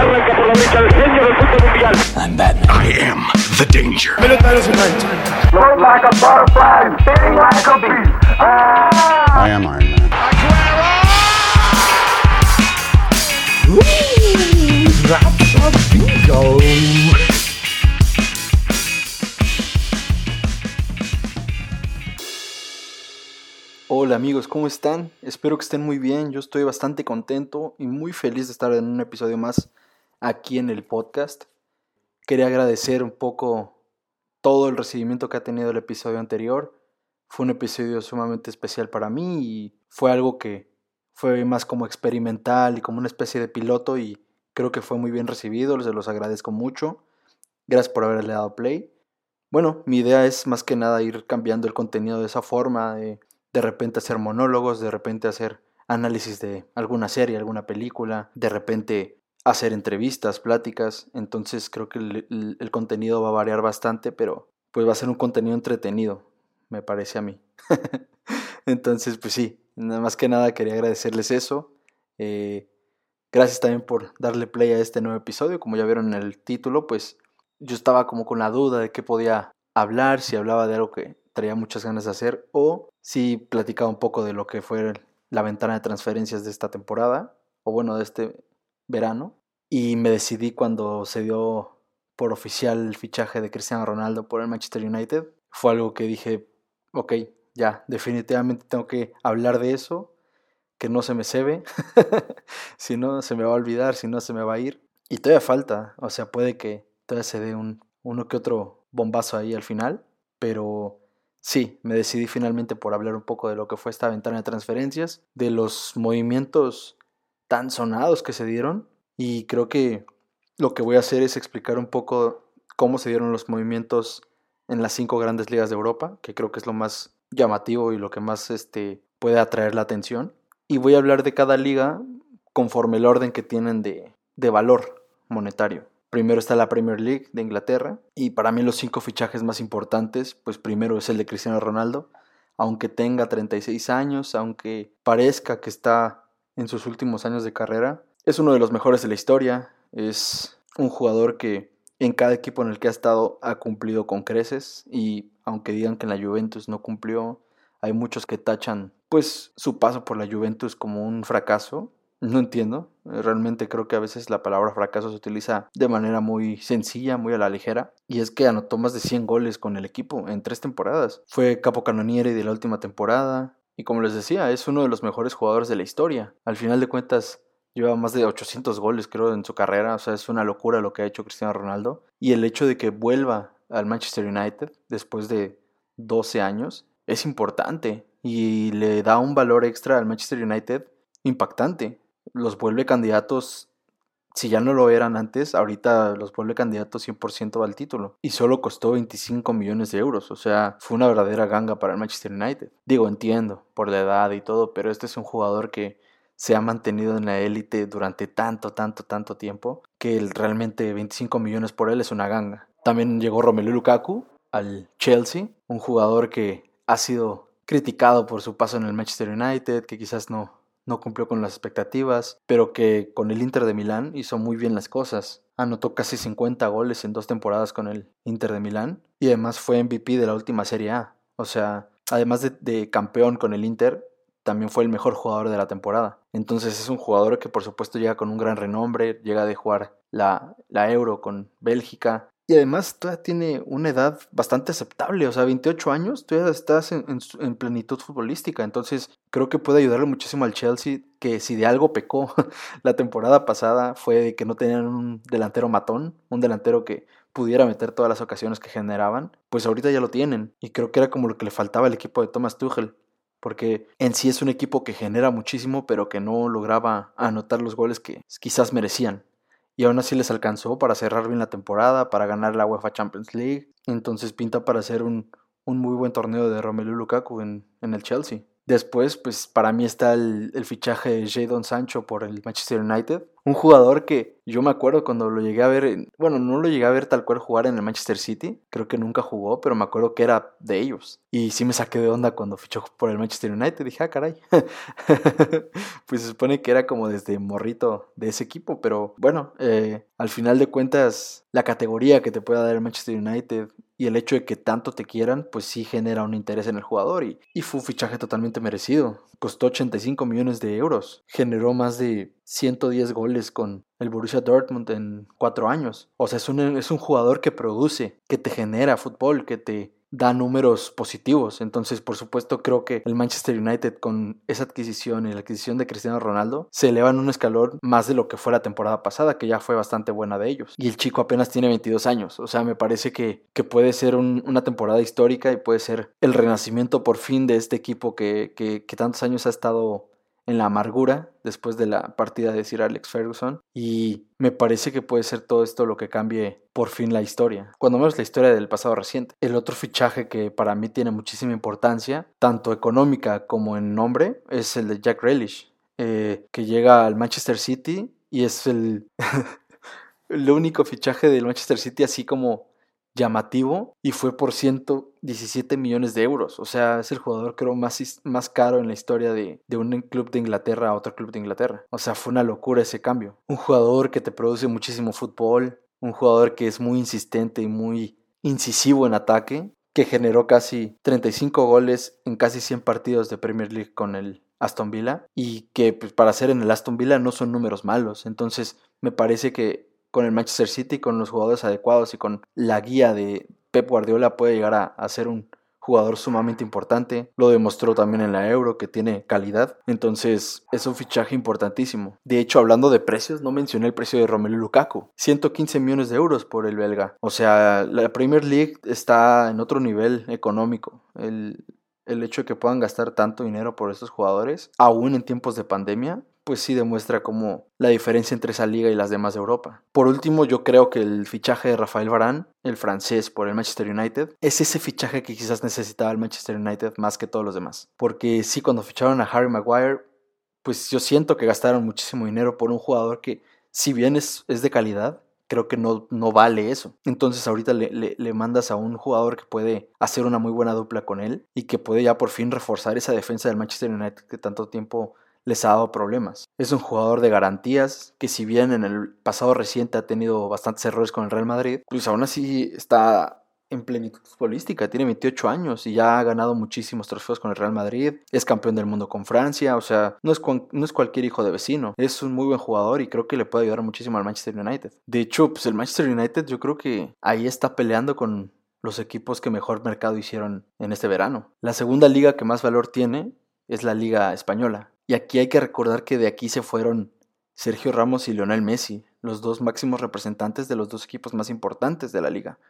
Arranca por la derecha el genio del fútbol mundial. I'm Batman. I am the danger. Float like a butterfly, sting like a bee. Ah! I am Iron Man. Hola amigos, ¿cómo están? Espero que estén muy bien. Yo estoy bastante contento y muy feliz de estar en un episodio más aquí en el podcast. Quería agradecer un poco todo el recibimiento que ha tenido el episodio anterior. Fue un episodio sumamente especial para mí y fue algo que fue más como experimental y como una especie de piloto y creo que fue muy bien recibido. Les los agradezco mucho. Gracias por haberle dado play. Bueno, mi idea es más que nada ir cambiando el contenido de esa forma, de de repente hacer monólogos, de repente hacer análisis de alguna serie, alguna película, de repente hacer entrevistas, pláticas. Entonces creo que el, contenido va a variar bastante, pero pues va a ser un contenido entretenido, me parece a mí. Entonces, pues sí, nada más que nada quería agradecerles eso. Eh, gracias también por darle play a este nuevo episodio. Como ya vieron en el título, pues yo estaba como con la duda de qué podía hablar, si hablaba de algo que traía muchas ganas de hacer o si platicaba un poco de lo que fue la ventana de transferencias de esta temporada o bueno, de este verano. Y me decidí cuando se dio por oficial el fichaje de Cristiano Ronaldo por el Manchester United. Fue algo que dije, ok, ya, definitivamente tengo que hablar de eso, que no se me cebe, si no se me va a olvidar, si no se me va a ir. Y todavía falta, o sea, puede que todavía se dé un, uno que otro bombazo ahí al final, pero sí, me decidí finalmente por hablar un poco de lo que fue esta ventana de transferencias, de los movimientos tan sonados que se dieron y creo que lo que voy a hacer es explicar un poco cómo se dieron los movimientos en las cinco grandes ligas de Europa, que creo que es lo más llamativo y lo que más este, puede atraer la atención. Y voy a hablar de cada liga conforme el orden que tienen de, de valor monetario. Primero está la Premier League de Inglaterra y para mí los cinco fichajes más importantes, pues primero es el de Cristiano Ronaldo, aunque tenga 36 años, aunque parezca que está en sus últimos años de carrera, es uno de los mejores de la historia, es un jugador que en cada equipo en el que ha estado ha cumplido con creces y aunque digan que en la Juventus no cumplió, hay muchos que tachan pues su paso por la Juventus como un fracaso. No entiendo, realmente creo que a veces la palabra fracaso se utiliza de manera muy sencilla, muy a la ligera, y es que anotó más de 100 goles con el equipo en tres temporadas. Fue capocannoniere de la última temporada, y como les decía, es uno de los mejores jugadores de la historia. Al final de cuentas, lleva más de 800 goles creo en su carrera, o sea, es una locura lo que ha hecho Cristiano Ronaldo, y el hecho de que vuelva al Manchester United después de 12 años es importante y le da un valor extra al Manchester United impactante. Los vuelve candidatos, si ya no lo eran antes, ahorita los vuelve candidatos 100% al título. Y solo costó 25 millones de euros, o sea, fue una verdadera ganga para el Manchester United. Digo, entiendo, por la edad y todo, pero este es un jugador que se ha mantenido en la élite durante tanto, tanto, tanto tiempo, que el- realmente 25 millones por él es una ganga. También llegó Romelu Lukaku al Chelsea, un jugador que ha sido criticado por su paso en el Manchester United, que quizás no, no cumplió con las expectativas, pero que con el Inter de Milán hizo muy bien las cosas. Anotó casi 50 goles en dos temporadas con el Inter de Milán y además fue MVP de la última Serie A. O sea, además de, de campeón con el Inter, también fue el mejor jugador de la temporada. Entonces es un jugador que por supuesto llega con un gran renombre, llega de jugar la, la Euro con Bélgica y además todavía tiene una edad bastante aceptable, o sea, 28 años, todavía estás en, en en plenitud futbolística, entonces creo que puede ayudarle muchísimo al Chelsea, que si de algo pecó la temporada pasada fue de que no tenían un delantero matón, un delantero que pudiera meter todas las ocasiones que generaban, pues ahorita ya lo tienen, y creo que era como lo que le faltaba al equipo de Thomas Tuchel, porque en sí es un equipo que genera muchísimo, pero que no lograba anotar los goles que quizás merecían. Y aún así les alcanzó para cerrar bien la temporada, para ganar la UEFA Champions League. Entonces pinta para hacer un, un muy buen torneo de Romelu Lukaku en, en el Chelsea. Después, pues para mí está el, el fichaje de Jadon Sancho por el Manchester United. Un jugador que yo me acuerdo cuando lo llegué a ver, en- bueno, no lo llegué a ver tal cual jugar en el Manchester City. Creo que nunca jugó, pero me acuerdo que era de ellos. Y sí me saqué de onda cuando fichó por el Manchester United. Dije, ah, caray. pues se supone que era como desde morrito de ese equipo. Pero bueno, eh, al final de cuentas, la categoría que te pueda dar el Manchester United y el hecho de que tanto te quieran, pues sí genera un interés en el jugador. Y, y fue un fichaje totalmente merecido. Costó 85 millones de euros. Generó más de 110 goles con el Borussia Dortmund en cuatro años. O sea, es un, es un jugador que produce, que te genera fútbol, que te da números positivos. Entonces, por supuesto, creo que el Manchester United con esa adquisición y la adquisición de Cristiano Ronaldo se elevan un escalón más de lo que fue la temporada pasada, que ya fue bastante buena de ellos. Y el chico apenas tiene 22 años. O sea, me parece que, que puede ser una temporada histórica y puede ser el renacimiento por fin de este equipo que, que, que tantos años ha estado en la amargura después de la partida de Sir Alex Ferguson y me parece que puede ser todo esto lo que cambie por fin la historia, cuando menos la historia del pasado reciente. El otro fichaje que para mí tiene muchísima importancia, tanto económica como en nombre, es el de Jack Grealish, eh, que llega al Manchester City y es el, el único fichaje del Manchester City así como llamativo y fue por 117 millones de euros. O sea, es el jugador creo más, más caro en la historia de, de, un club de Inglaterra a otro club de Inglaterra. O sea, fue una locura ese cambio. Un jugador que te produce muchísimo fútbol, un jugador que es muy insistente y muy incisivo en ataque, que generó casi 35 goles en casi 100 partidos de Premier League con el Aston Villa y que pues, para ser en el Aston Villa no son números malos. Entonces me parece que con el Manchester City, con los jugadores adecuados y con la guía de Pep Guardiola puede llegar a, ser un jugador sumamente importante. Lo demostró también en la Euro, que tiene calidad. Entonces es un fichaje importantísimo. De hecho, hablando de precios, no mencioné el precio de Romelu Lukaku. 115 millones de euros por el belga. O sea, la Premier League está en otro nivel económico. El, el hecho de que puedan gastar tanto dinero por estos jugadores, aún en tiempos de pandemia, pues sí demuestra como la diferencia entre esa liga y las demás de Europa. Por último, yo creo que el fichaje de Rafael Varane, el francés por el Manchester United, es ese fichaje que quizás necesitaba el Manchester United más que todos los demás. Porque sí, cuando ficharon a Harry Maguire, pues yo siento que gastaron muchísimo dinero por un jugador que, si bien es, es de calidad, creo que no, no vale eso. Entonces ahorita le, le, le, mandas a un jugador que puede hacer una muy buena dupla con él y que puede ya por fin reforzar esa defensa del Manchester United que tanto tiempo les ha dado problemas. Es un jugador de garantías que si bien en el pasado reciente ha tenido bastantes errores con el Real Madrid, pues aún así está en plenitud futbolística, tiene 28 años y ya ha ganado muchísimos trofeos con el Real Madrid, es campeón del mundo con Francia, o sea, no es, no es cualquier hijo de vecino, es un muy buen jugador y creo que le puede ayudar muchísimo al Manchester United. De hecho, pues el Manchester United yo creo que ahí está peleando con los equipos que mejor mercado hicieron en este verano. La segunda liga que más valor tiene es la liga española. Y aquí hay que recordar que de aquí se fueron Sergio Ramos y Lionel Messi, los dos máximos representantes de los dos equipos más importantes de la liga.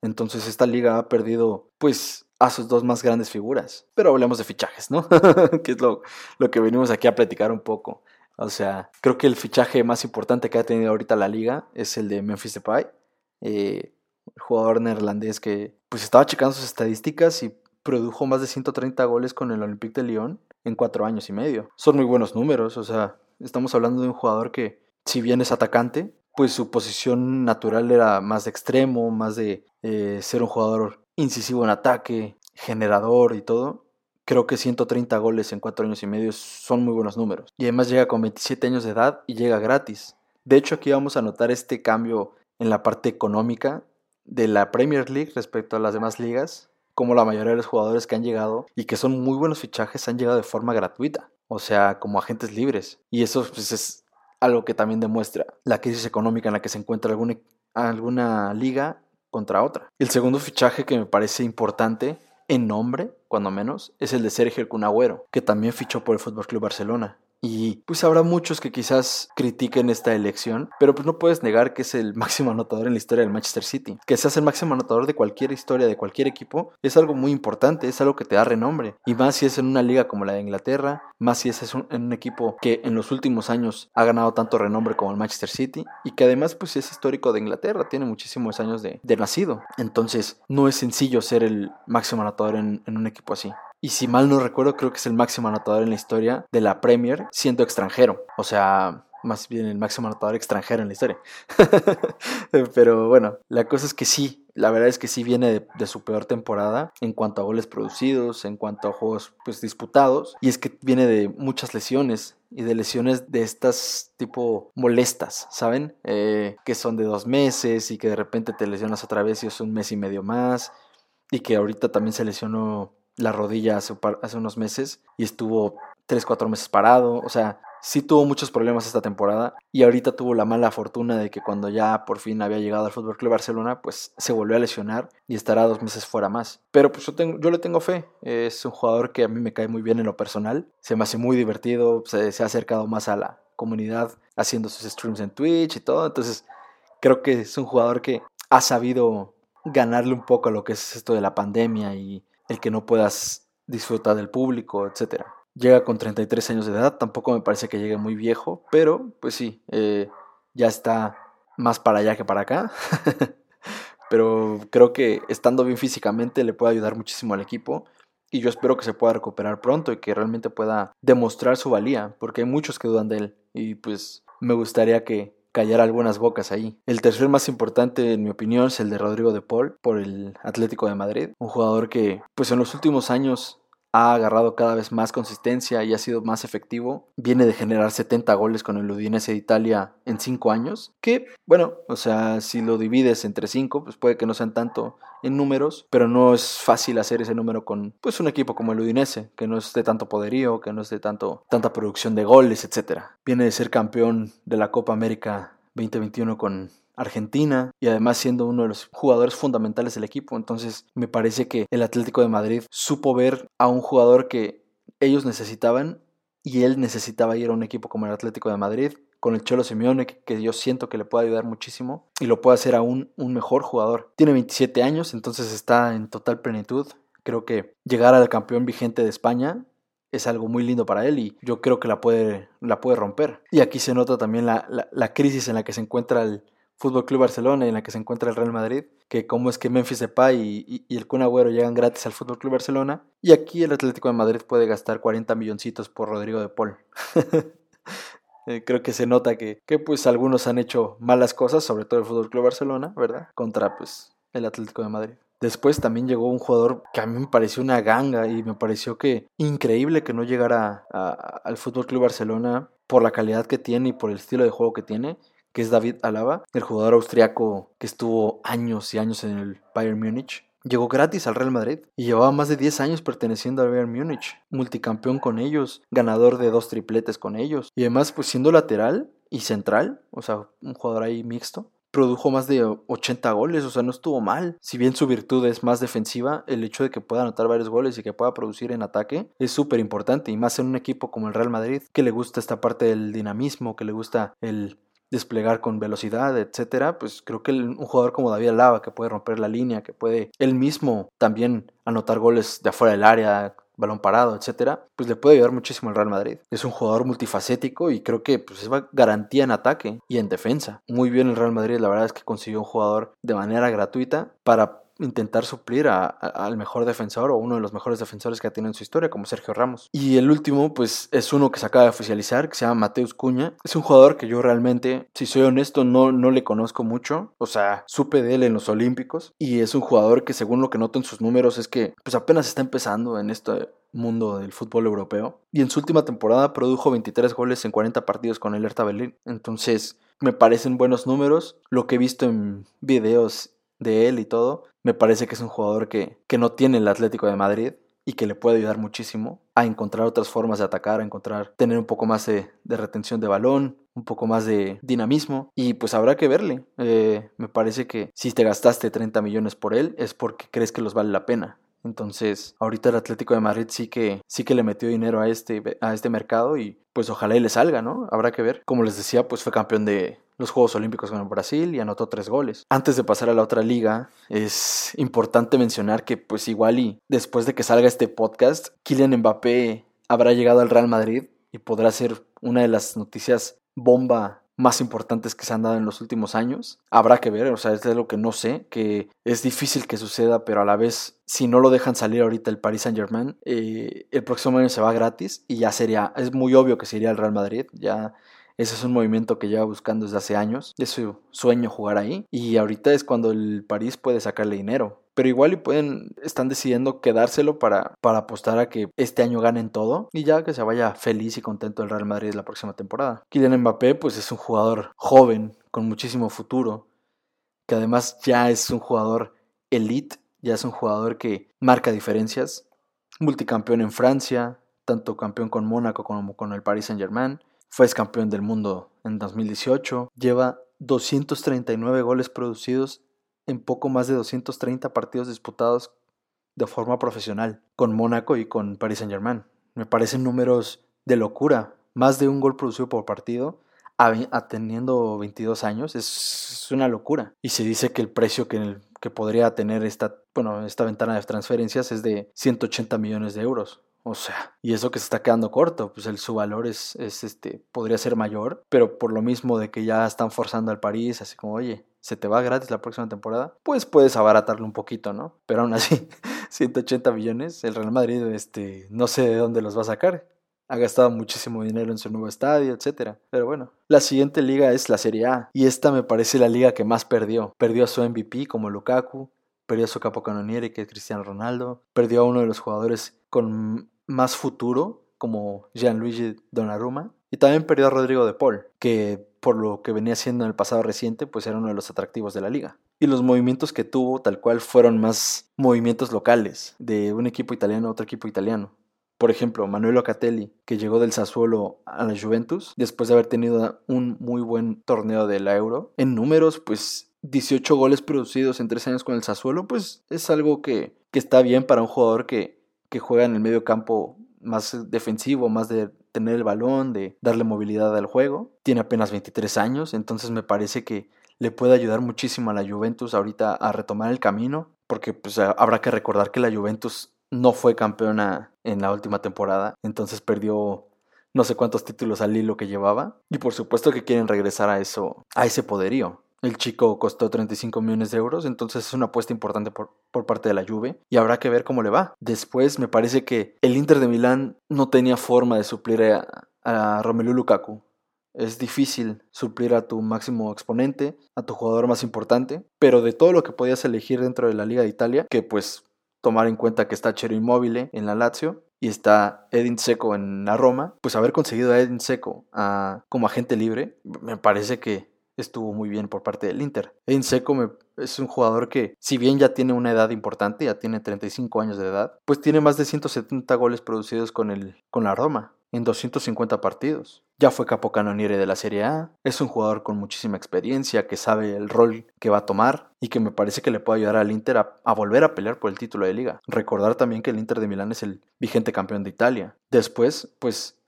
Entonces esta liga ha perdido pues a sus dos más grandes figuras. Pero hablemos de fichajes, ¿no? que es lo, lo que venimos aquí a platicar un poco. O sea, creo que el fichaje más importante que ha tenido ahorita la liga es el de Memphis Depay, eh, el jugador neerlandés que pues estaba checando sus estadísticas y produjo más de 130 goles con el Olympique de Lyon en cuatro años y medio. Son muy buenos números, o sea, estamos hablando de un jugador que, si bien es atacante, pues su posición natural era más de extremo, más de eh, ser un jugador incisivo en ataque, generador y todo. Creo que 130 goles en cuatro años y medio son muy buenos números. Y además llega con 27 años de edad y llega gratis. De hecho, aquí vamos a notar este cambio en la parte económica de la Premier League respecto a las demás ligas como la mayoría de los jugadores que han llegado y que son muy buenos fichajes han llegado de forma gratuita, o sea, como agentes libres. Y eso pues, es algo que también demuestra la crisis económica en la que se encuentra alguna, alguna liga contra otra. El segundo fichaje que me parece importante en nombre, cuando menos, es el de Sergio Cunagüero, que también fichó por el Fútbol Club Barcelona. Y pues habrá muchos que quizás critiquen esta elección, pero pues no puedes negar que es el máximo anotador en la historia del Manchester City. Que seas el máximo anotador de cualquier historia, de cualquier equipo, es algo muy importante, es algo que te da renombre. Y más si es en una liga como la de Inglaterra, más si es en un equipo que en los últimos años ha ganado tanto renombre como el Manchester City y que además pues es histórico de Inglaterra, tiene muchísimos años de, nacido. Entonces no es sencillo ser el máximo anotador en un equipo así y si mal no recuerdo, creo que es el máximo anotador en la historia de la Premier siendo extranjero. O sea, más bien el máximo anotador extranjero en la historia. Pero bueno, la cosa es que sí, La verdad es que sí viene de, su peor temporada en cuanto a goles producidos, en cuanto a juegos pues, disputados. Y es que viene de muchas lesiones y de lesiones de estas tipo molestas, ¿saben? Eh, que son de dos meses y que de repente te lesionas otra vez y es un mes y medio más. Y que ahorita también se lesionó la rodilla hace, hace unos meses y estuvo 3, 4 meses parado. O sea, sí tuvo muchos problemas esta temporada y ahorita tuvo la mala fortuna de que cuando ya por fin había llegado al Fútbol Club Barcelona, pues se volvió a lesionar y estará dos meses fuera más. Pero pues yo, tengo, yo le tengo fe. Es un jugador que a mí me cae muy bien en lo personal. Se me hace muy divertido, se, se ha acercado más a la comunidad haciendo sus streams en Twitch y todo. Entonces creo que es un jugador que ha sabido ganarle un poco a lo que es esto de la pandemia y el que no puedas disfrutar del público, etcétera. Llega con 33 años de edad, tampoco me parece que llegue muy viejo, pero pues sí, eh, ya está más para allá que para acá. pero creo que estando bien físicamente le puede ayudar muchísimo al equipo y yo espero que se pueda recuperar pronto y que realmente pueda demostrar su valía, porque hay muchos que dudan de él y pues me gustaría que callara algunas bocas ahí. El tercer más importante en mi opinión es el de Rodrigo de Paul por el Atlético de Madrid, un jugador que pues en los últimos años ha agarrado cada vez más consistencia y ha sido más efectivo. Viene de generar 70 goles con el Udinese de Italia en 5 años. Que, bueno, o sea, si lo divides entre 5, pues puede que no sean tanto en números, pero no es fácil hacer ese número con pues un equipo como el Udinese, que no es de tanto poderío, que no es de tanto, tanta producción de goles, etc. Viene de ser campeón de la Copa América 2021 con Argentina y además siendo uno de los jugadores fundamentales del equipo. Entonces me parece que el Atlético de Madrid supo ver a un jugador que ellos necesitaban y él necesitaba ir a un equipo como el Atlético de Madrid con el Cholo Simeone que, yo siento que le puede ayudar muchísimo y lo puede hacer aún un mejor jugador. Tiene 27 años, entonces está en total plenitud. Creo que llegar al campeón vigente de España es algo muy lindo para él y yo creo que la puede, la puede romper. Y aquí se nota también la, la crisis en la que se encuentra el, Fútbol Club Barcelona en la que se encuentra el Real Madrid, que como es que Memphis Depay y, y, el Kun Agüero llegan gratis al Fútbol Club Barcelona, y aquí el Atlético de Madrid puede gastar 40 milloncitos por Rodrigo de Paul. Eh, creo que se nota que, que, pues algunos han hecho malas cosas, sobre todo el Fútbol Club Barcelona, ¿verdad? Contra pues el Atlético de Madrid. Después también llegó un jugador que a mí me pareció una ganga y me pareció que increíble que no llegara al Fútbol Club Barcelona por la calidad que tiene y por el estilo de juego que tiene que es David Alaba, el jugador austriaco que estuvo años y años en el Bayern Múnich. Llegó gratis al Real Madrid y llevaba más de 10 años perteneciendo al Bayern Múnich, multicampeón con ellos, ganador de dos tripletes con ellos y además pues siendo lateral y central, o sea, un jugador ahí mixto, produjo más de 80 goles, o sea, no estuvo mal. Si bien su virtud es más defensiva, el hecho de que pueda anotar varios goles y que pueda producir en ataque es súper importante, y más en un equipo como el Real Madrid, que le gusta esta parte del dinamismo, que le gusta el desplegar con velocidad, etcétera, pues creo que un jugador como David Alaba, que puede romper la línea, que puede él mismo también anotar goles de afuera del área, balón parado, etcétera, pues le puede ayudar muchísimo al Real Madrid. Es un jugador multifacético y creo que pues, es garantía en ataque y en defensa. Muy bien el Real Madrid, la verdad es que consiguió un jugador de manera gratuita para intentar suplir al mejor defensor o uno de los mejores defensores que ha tenido en su historia, como Sergio Ramos. Y el último, pues es uno que se acaba de oficializar, que se llama Mateus Cuña. Es un jugador que yo realmente, si soy honesto, no, no le conozco mucho. O sea, supe de él en los Olímpicos. Y es un jugador que, según lo que noto en sus números, es que pues apenas está empezando en este mundo del fútbol europeo. Y en su última temporada produjo 23 goles en 40 partidos con el Hertha Berlín. Entonces, me parecen buenos números. Lo que he visto en videos de él y todo, me parece que es un jugador que, que no tiene el Atlético de Madrid y que le puede ayudar muchísimo a encontrar otras formas de atacar, a encontrar, tener un poco más de, retención de balón, un poco más de dinamismo y pues habrá que verle. Eh, me parece que si te gastaste 30 millones por él es porque crees que los vale la pena. Entonces, ahorita el Atlético de Madrid sí que, sí que le metió dinero a este, a este mercado y pues ojalá y le salga, ¿no? Habrá que ver. Como les decía, pues fue campeón de los Juegos Olímpicos con Brasil y anotó tres goles. Antes de pasar a la otra liga, es importante mencionar que pues igual y después de que salga este podcast, Kylian Mbappé habrá llegado al Real Madrid y podrá ser una de las noticias bomba más importantes que se han dado en los últimos años. Habrá que ver, o sea, es de lo que no sé, que es difícil que suceda, pero a la vez, si no lo dejan salir ahorita el Paris Saint Germain, eh, el próximo año se va gratis y ya sería, es muy obvio que sería el Real Madrid, ya Ese es un movimiento que lleva buscando desde hace años. Es su sueño jugar ahí. Y ahorita es cuando el París puede sacarle dinero. Pero igual y pueden, están decidiendo quedárselo para, para apostar a que este año ganen todo y ya que se vaya feliz y contento el Real Madrid la próxima temporada. Kylian Mbappé pues es un jugador joven, con muchísimo futuro, que además ya es un jugador elite, ya es un jugador que marca diferencias, multicampeón en Francia, tanto campeón con Mónaco como con el Paris Saint Germain, fue campeón del mundo en 2018, lleva 239 goles producidos en poco más de 230 partidos disputados de forma profesional con Mónaco y con Paris Saint Germain. Me parecen números de locura. Más de un gol producido por partido a, teniendo 22 años es, una locura. Y se dice que el precio que, que podría tener esta, bueno, esta ventana de transferencias es de 180 millones de euros. O sea, y eso que se está quedando corto, pues el, su valor es, es, este, podría ser mayor, pero por lo mismo de que ya están forzando al París, así como, oye, se te va gratis la próxima temporada, pues puedes abaratarlo un poquito, ¿no? Pero aún así, 180 millones, el Real Madrid, este, no sé de dónde los va a sacar. Ha gastado muchísimo dinero en su nuevo estadio, etc. Pero bueno, la siguiente liga es la Serie A, y esta me parece la liga que más perdió. Perdió a su MVP como Lukaku, perdió a su capocannoniere que es Cristiano Ronaldo, perdió a uno de los jugadores con más futuro como Gianluigi Donnarumma y también perdió a Rodrigo de Paul, que por lo que venía siendo en el pasado reciente, pues era uno de los atractivos de la liga. Y los movimientos que tuvo tal cual fueron más movimientos locales, de un equipo italiano a otro equipo italiano. Por ejemplo, Manuel Locatelli, que llegó del Sassuolo a la Juventus, después de haber tenido un muy buen torneo de la Euro. En números, pues 18 goles producidos en 3 años con el Sassuolo, pues es algo que, que está bien para un jugador que, que juega en el medio campo más defensivo, más de tener el balón, de darle movilidad al juego. Tiene apenas 23 años, entonces me parece que le puede ayudar muchísimo a la Juventus ahorita a retomar el camino, porque pues habrá que recordar que la Juventus no fue campeona en la última temporada, entonces perdió no sé cuántos títulos al hilo que llevaba y por supuesto que quieren regresar a eso, a ese poderío. El chico costó 35 millones de euros, entonces es una apuesta importante por, por, parte de la Juve y habrá que ver cómo le va. Después me parece que el Inter de Milán no tenía forma de suplir a, Romelu Lukaku. Es difícil suplir a tu máximo exponente, a tu jugador más importante, pero de todo lo que podías elegir dentro de la Liga de Italia, que pues tomar en cuenta que está Chero Immobile en la Lazio y está Edin Seco en la Roma, pues haber conseguido a Edin Seco como agente libre, me parece que estuvo muy bien por parte del Inter. En Seco es un jugador que, si bien ya tiene una edad importante, ya tiene 35 años de edad, pues tiene más de 170 goles producidos con, el, con la Roma en 250 partidos. Ya fue capocannoniere de la Serie A, es un jugador con muchísima experiencia, que sabe el rol que va a tomar y que me parece que le puede ayudar al Inter a, volver a pelear por el título de liga. Recordar también que el Inter de Milán es el vigente campeón de Italia. Después, pues,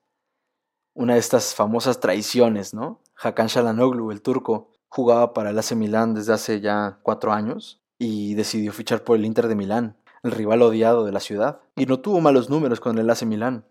una de estas famosas traiciones, ¿no? Hakan Shalanoglu, el turco, jugaba para el AC Milán desde hace ya cuatro años y decidió fichar por el Inter de Milán, el rival odiado de la ciudad. Y no tuvo malos números con el AC Milán.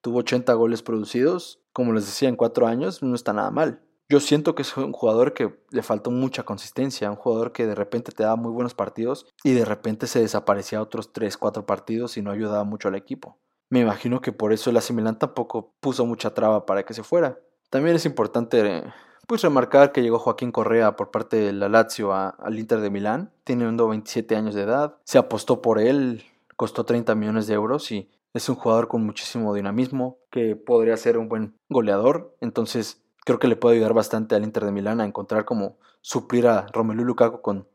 Tuvo 80 goles producidos, como les decía, en cuatro años, no está nada mal. Yo siento que es un jugador que le faltó mucha consistencia, un jugador que de repente te daba muy buenos partidos y de repente se desaparecía otros 3, 4 partidos y no ayudaba mucho al equipo. Me imagino que por eso el AC Milán tampoco puso mucha traba para que se fuera. También es importante pues remarcar que llegó Joaquín Correa por parte de la Lazio al Inter de Milán, teniendo 27 años de edad. Se apostó por él, costó 30 millones de euros y es un jugador con muchísimo dinamismo que podría ser un buen goleador. Entonces creo que le puede ayudar bastante al Inter de Milán a encontrar como suplir a Romelu Lukaku con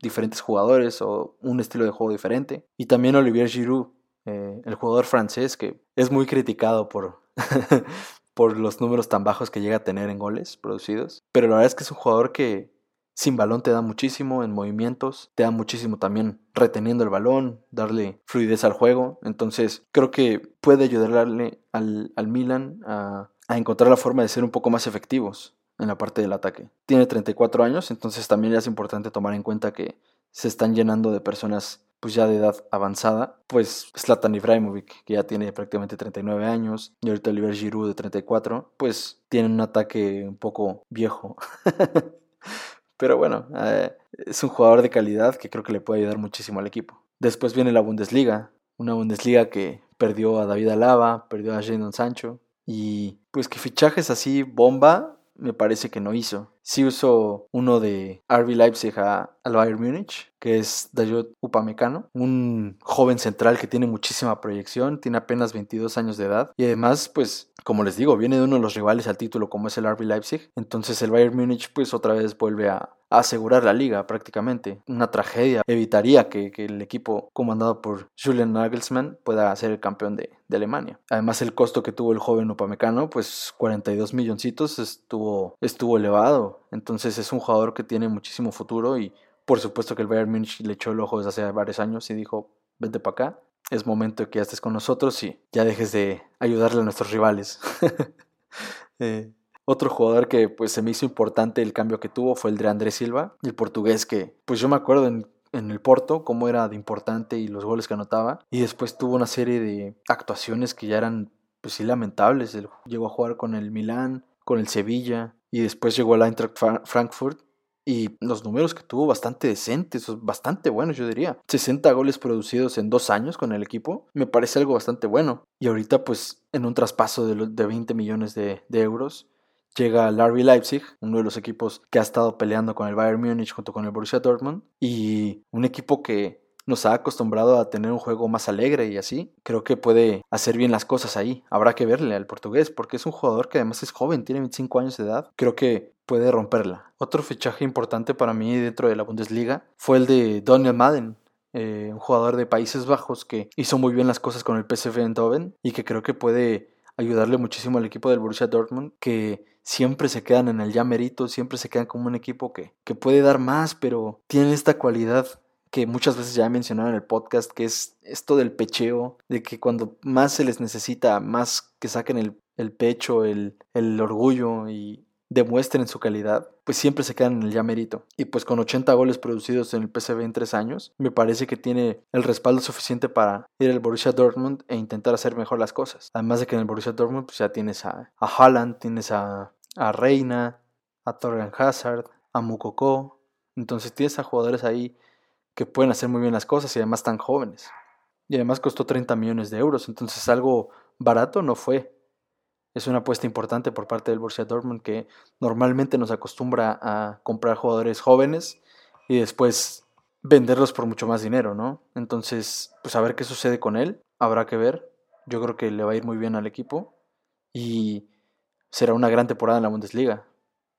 diferentes jugadores o un estilo de juego diferente. Y también Olivier Giroud, eh, el jugador francés que es muy criticado por por los números tan bajos que llega a tener en goles producidos. Pero la verdad es que es un jugador que sin balón te da muchísimo en movimientos, te da muchísimo también reteniendo el balón, darle fluidez al juego. Entonces creo que puede ayudarle al, al Milan a, a encontrar la forma de ser un poco más efectivos en la parte del ataque. Tiene 34 años, entonces también es importante tomar en cuenta que se están llenando de personas pues ya de edad avanzada, pues Zlatan Ibrahimovic, que ya tiene prácticamente 39 años, y ahorita Oliver Giroud de 34, pues tienen un ataque un poco viejo. Pero bueno, eh, es un jugador de calidad que creo que le puede ayudar muchísimo al equipo. Después viene la Bundesliga, una Bundesliga que perdió a David Alaba, perdió a Jadon Sancho, y pues que fichajes así bomba me parece que no hizo. Sí usó uno de RB Leipzig al Bayern Múnich, que es Dayot Upamecano, un joven central que tiene muchísima proyección, tiene apenas 22 años de edad y además, pues, como les digo, viene de uno de los rivales al título como es el RB Leipzig. Entonces el Bayern Múnich, pues, otra vez vuelve a, asegurar la liga prácticamente. Una tragedia evitaría que, el equipo comandado por Julian Nagelsmann pueda ser el campeón de, Alemania. Además el costo que tuvo el joven Upamecano, pues 42 milloncitos estuvo, estuvo elevado. Entonces es un jugador que tiene muchísimo futuro y por supuesto que el Bayern Munich le echó el ojo desde hace varios años y dijo, vente para acá. Es momento de que ya estés con nosotros y ya dejes de ayudarle a nuestros rivales. eh, otro jugador que pues se me hizo importante el cambio que tuvo fue el de Andrés Silva, el portugués que pues yo me acuerdo en, el Porto cómo era de importante y los goles que anotaba y después tuvo una serie de actuaciones que ya eran pues sí lamentables, llegó a jugar con el Milán, con el Sevilla y después llegó al Eintracht Frankfurt y los números que tuvo bastante decentes, bastante buenos yo diría. 60 goles producidos en dos años con el equipo, me parece algo bastante bueno. Y ahorita pues en un traspaso de, de 20 millones de, de euros, llega al RB Leipzig, uno de los equipos que ha estado peleando con el Bayern Múnich junto con el Borussia Dortmund y un equipo que nos ha acostumbrado a tener un juego más alegre y así, creo que puede hacer bien las cosas ahí. Habrá que verle al portugués porque es un jugador que además es joven, tiene 25 años de edad. Creo que puede romperla. Otro fichaje importante para mí dentro de la Bundesliga fue el de Daniel Madden, eh, un jugador de Países Bajos que hizo muy bien las cosas con el PSV Eindhoven y que creo que puede ayudarle muchísimo al equipo del Borussia Dortmund, que siempre se quedan en el ya merito, siempre se quedan como un equipo que, que puede dar más, pero tiene esta cualidad que muchas veces ya he mencionado en el podcast, que es esto del pecheo, de que cuando más se les necesita, más que saquen el, el pecho, el, el orgullo y demuestren su calidad, pues siempre se quedan en el ya merito. Y pues con 80 goles producidos en el PSV en tres años, me parece que tiene el respaldo suficiente para ir al Borussia Dortmund e intentar hacer mejor las cosas. Además de que en el Borussia Dortmund pues ya tienes a, a Haaland, tienes a, a Reina, a Torgan Hazard, a Mukoko. Entonces tienes a jugadores ahí que pueden hacer muy bien las cosas y además tan jóvenes. Y además costó 30 millones de euros, entonces algo barato no fue es una apuesta importante por parte del Borussia Dortmund que normalmente nos acostumbra a comprar jugadores jóvenes y después venderlos por mucho más dinero, ¿no? Entonces, pues a ver qué sucede con él, habrá que ver. Yo creo que le va a ir muy bien al equipo y será una gran temporada en la Bundesliga.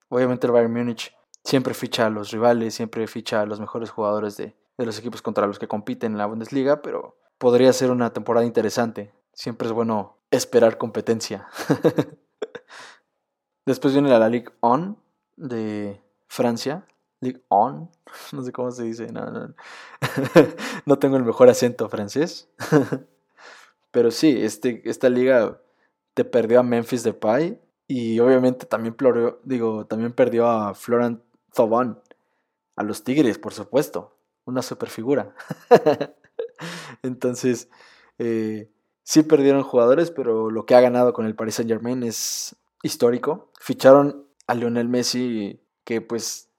Obviamente el Bayern Múnich siempre ficha a los rivales, siempre ficha a los mejores jugadores de, de los equipos contra los que compiten en la Bundesliga, pero podría ser una temporada interesante. Siempre es bueno esperar competencia. Después viene la Ligue On de Francia. Ligue On, no sé cómo se dice, no, no. no tengo el mejor acento francés. Pero sí, este, esta liga te perdió a Memphis Depay y obviamente también, digo, también perdió a Florent Thauvin, a los Tigres, por supuesto, una super figura. Entonces, eh, Sí perdieron jugadores, pero lo que ha ganado con el Paris Saint Germain es histórico. Ficharon a Lionel Messi, que pues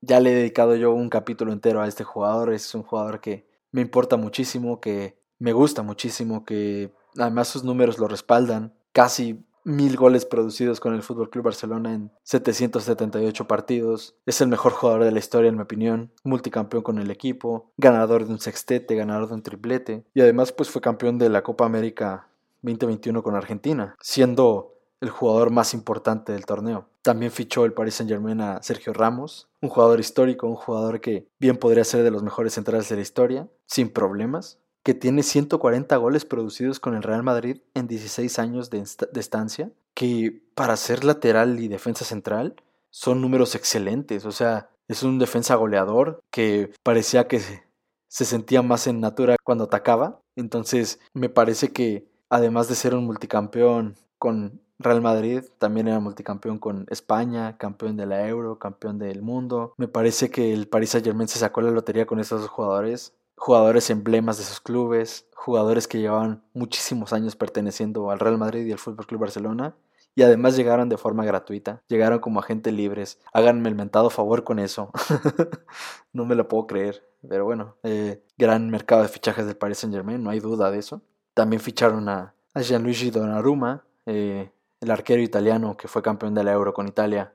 ya le he dedicado yo un capítulo entero a este jugador. Es un jugador que me importa muchísimo, que me gusta muchísimo, que además sus números lo respaldan. Casi mil goles producidos con el Fútbol Club Barcelona en 778 partidos. Es el mejor jugador de la historia, en mi opinión. Multicampeón con el equipo, ganador de un sextete, ganador de un triplete. Y además, pues fue campeón de la Copa América 2021 con Argentina, siendo el jugador más importante del torneo. También fichó el Paris Saint Germain a Sergio Ramos, un jugador histórico, un jugador que bien podría ser de los mejores centrales de la historia, sin problemas que tiene 140 goles producidos con el Real Madrid en 16 años de, estancia, que para ser lateral y defensa central son números excelentes, o sea, es un defensa goleador que parecía que se sentía más en natura cuando atacaba, entonces me parece que además de ser un multicampeón con Real Madrid también era multicampeón con España, campeón de la Euro, campeón del mundo. Me parece que el Paris Saint Germain se sacó la lotería con estos dos jugadores jugadores emblemas de sus clubes, jugadores que llevaban muchísimos años perteneciendo al Real Madrid y al Fútbol Club Barcelona. Y además llegaron de forma gratuita, llegaron como agentes libres. Háganme el mentado favor con eso. no me lo puedo creer. Pero bueno, eh, gran mercado de fichajes del Paris Saint Germain, no hay duda de eso. También ficharon a, a Gianluigi Donnarumma, eh, el arquero italiano que fue campeón de la Euro con Italia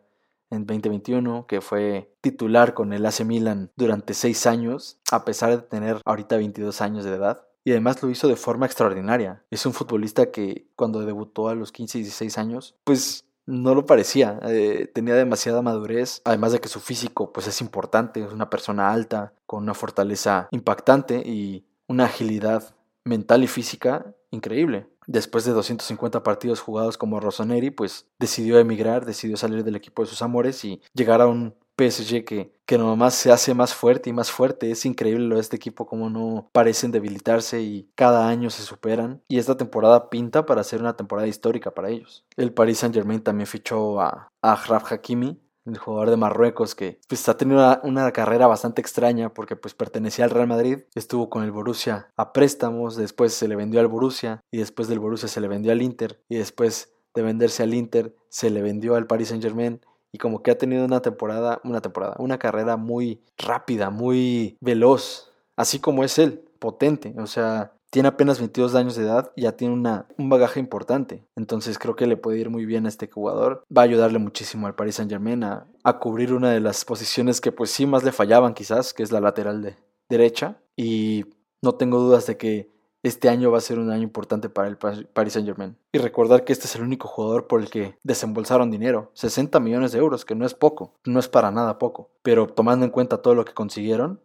en 2021, que fue titular con el AC Milan durante seis años, a pesar de tener ahorita 22 años de edad. Y además lo hizo de forma extraordinaria. Es un futbolista que cuando debutó a los 15 y 16 años, pues no lo parecía, eh, tenía demasiada madurez, además de que su físico pues es importante, es una persona alta, con una fortaleza impactante y una agilidad mental y física increíble. Después de 250 partidos jugados como Rossoneri, pues decidió emigrar, decidió salir del equipo de sus amores y llegar a un PSG que, que nomás se hace más fuerte y más fuerte. Es increíble lo de este equipo como no parecen debilitarse y cada año se superan. Y esta temporada pinta para ser una temporada histórica para ellos. El Paris Saint Germain también fichó a, a Hakimi, el jugador de Marruecos que pues ha tenido una, carrera bastante extraña porque pues pertenecía al Real Madrid, estuvo con el Borussia a préstamos, después se le vendió al Borussia y después del Borussia se le vendió al Inter y después de venderse al Inter se le vendió al Paris Saint Germain y como que ha tenido una temporada, una temporada, una carrera muy rápida, muy veloz, así como es él, potente, o sea, tiene apenas 22 años de edad y ya tiene una, un bagaje importante. Entonces creo que le puede ir muy bien a este jugador. Va a ayudarle muchísimo al Paris Saint Germain a, a cubrir una de las posiciones que pues sí más le fallaban quizás, que es la lateral de derecha. Y no tengo dudas de que este año va a ser un año importante para el Paris Saint Germain. Y recordar que este es el único jugador por el que desembolsaron dinero, 60 millones de euros, que no es poco, no es para nada poco. Pero tomando en cuenta todo lo que consiguieron,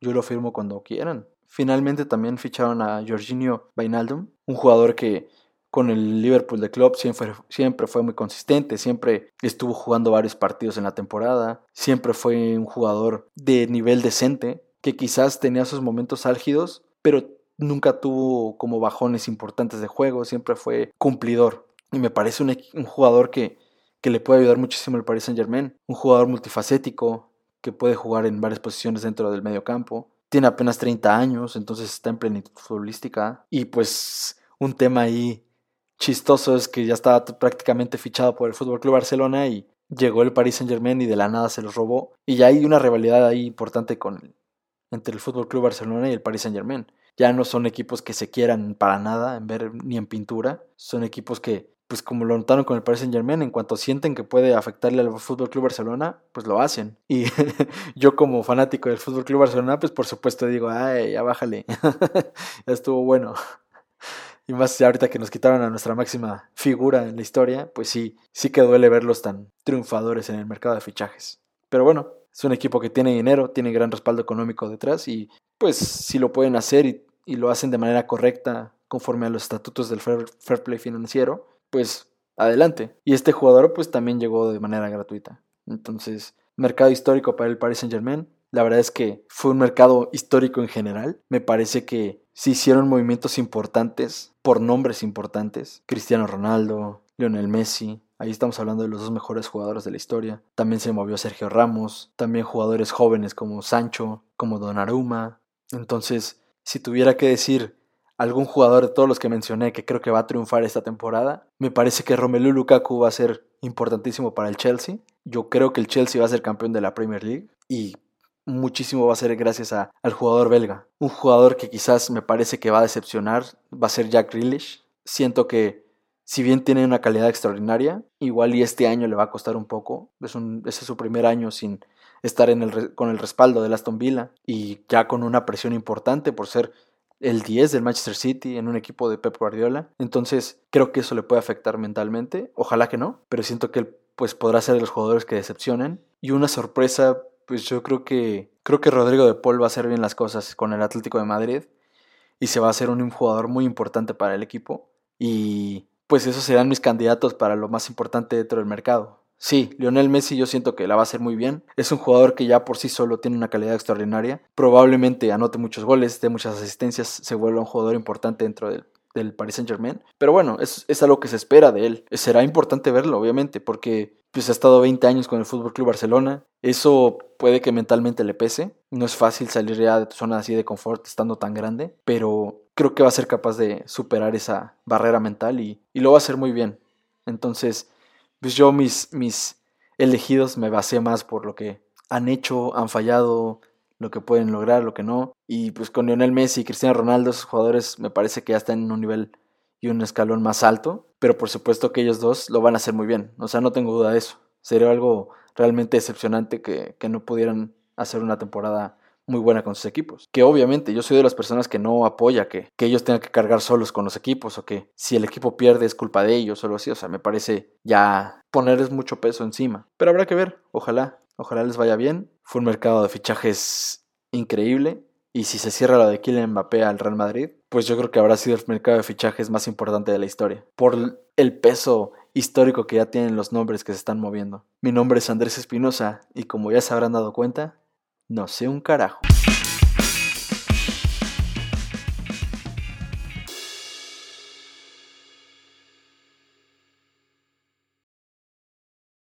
yo lo firmo cuando quieran. Finalmente también ficharon a Jorginho Wijnaldum, un jugador que con el Liverpool de Club siempre, siempre fue muy consistente, siempre estuvo jugando varios partidos en la temporada, siempre fue un jugador de nivel decente, que quizás tenía sus momentos álgidos, pero nunca tuvo como bajones importantes de juego, siempre fue cumplidor. Y me parece un, un jugador que, que le puede ayudar muchísimo al Paris Saint Germain, un jugador multifacético que puede jugar en varias posiciones dentro del medio campo, tiene apenas 30 años, entonces está en plenitud futbolística. Y pues un tema ahí chistoso es que ya estaba prácticamente fichado por el Fútbol Club Barcelona y llegó el Paris Saint Germain y de la nada se los robó. Y ya hay una rivalidad ahí importante con entre el Fútbol Club Barcelona y el Paris Saint Germain. Ya no son equipos que se quieran para nada en ver ni en pintura, son equipos que pues como lo notaron con el Paris Saint Germain, en cuanto sienten que puede afectarle al Fútbol Club Barcelona, pues lo hacen. Y yo como fanático del Fútbol Club Barcelona, pues por supuesto digo, ay, ya bájale, ya estuvo bueno. Y más ahorita que nos quitaron a nuestra máxima figura en la historia, pues sí, sí que duele verlos tan triunfadores en el mercado de fichajes. Pero bueno, es un equipo que tiene dinero, tiene gran respaldo económico detrás y pues si lo pueden hacer y, y lo hacen de manera correcta conforme a los estatutos del fair play financiero, pues adelante. Y este jugador pues también llegó de manera gratuita. Entonces, mercado histórico para el Paris Saint Germain. La verdad es que fue un mercado histórico en general. Me parece que se hicieron movimientos importantes por nombres importantes. Cristiano Ronaldo, Lionel Messi. Ahí estamos hablando de los dos mejores jugadores de la historia. También se movió Sergio Ramos. También jugadores jóvenes como Sancho, como Donnarumma. Entonces, si tuviera que decir algún jugador de todos los que mencioné que creo que va a triunfar esta temporada. Me parece que Romelu Lukaku va a ser importantísimo para el Chelsea. Yo creo que el Chelsea va a ser campeón de la Premier League y muchísimo va a ser gracias al jugador belga. Un jugador que quizás me parece que va a decepcionar va a ser Jack Grealish. Siento que si bien tiene una calidad extraordinaria, igual y este año le va a costar un poco. Es ese es su primer año sin estar en el, con el respaldo de Aston Villa y ya con una presión importante por ser el 10 del Manchester City en un equipo de Pep Guardiola. Entonces, creo que eso le puede afectar mentalmente. Ojalá que no, pero siento que él pues podrá ser de los jugadores que decepcionen. Y una sorpresa, pues yo creo que creo que Rodrigo de Paul va a hacer bien las cosas con el Atlético de Madrid y se va a hacer un jugador muy importante para el equipo y pues esos serán mis candidatos para lo más importante dentro del mercado. Sí, Lionel Messi yo siento que la va a hacer muy bien. Es un jugador que ya por sí solo tiene una calidad extraordinaria. Probablemente anote muchos goles, dé muchas asistencias, se vuelva un jugador importante dentro del, del Paris Saint Germain. Pero bueno, es, es algo que se espera de él. Será importante verlo, obviamente, porque pues, ha estado 20 años con el Fútbol Club Barcelona. Eso puede que mentalmente le pese. No es fácil salir ya de tu zona así de confort estando tan grande, pero creo que va a ser capaz de superar esa barrera mental y, y lo va a hacer muy bien. Entonces, pues yo mis, mis elegidos me basé más por lo que han hecho, han fallado, lo que pueden lograr, lo que no. Y pues con Lionel Messi y Cristiano Ronaldo, esos jugadores me parece que ya están en un nivel y un escalón más alto, pero por supuesto que ellos dos lo van a hacer muy bien, o sea, no tengo duda de eso. Sería algo realmente decepcionante que, que no pudieran hacer una temporada muy buena con sus equipos. Que obviamente yo soy de las personas que no apoya que, que ellos tengan que cargar solos con los equipos o que si el equipo pierde es culpa de ellos o así. O sea, me parece ya ponerles mucho peso encima. Pero habrá que ver, ojalá, ojalá les vaya bien. Fue un mercado de fichajes increíble. Y si se cierra lo de Kylian Mbappé al Real Madrid, pues yo creo que habrá sido el mercado de fichajes más importante de la historia. Por el peso histórico que ya tienen los nombres que se están moviendo. Mi nombre es Andrés Espinosa y como ya se habrán dado cuenta, no sé un carajo.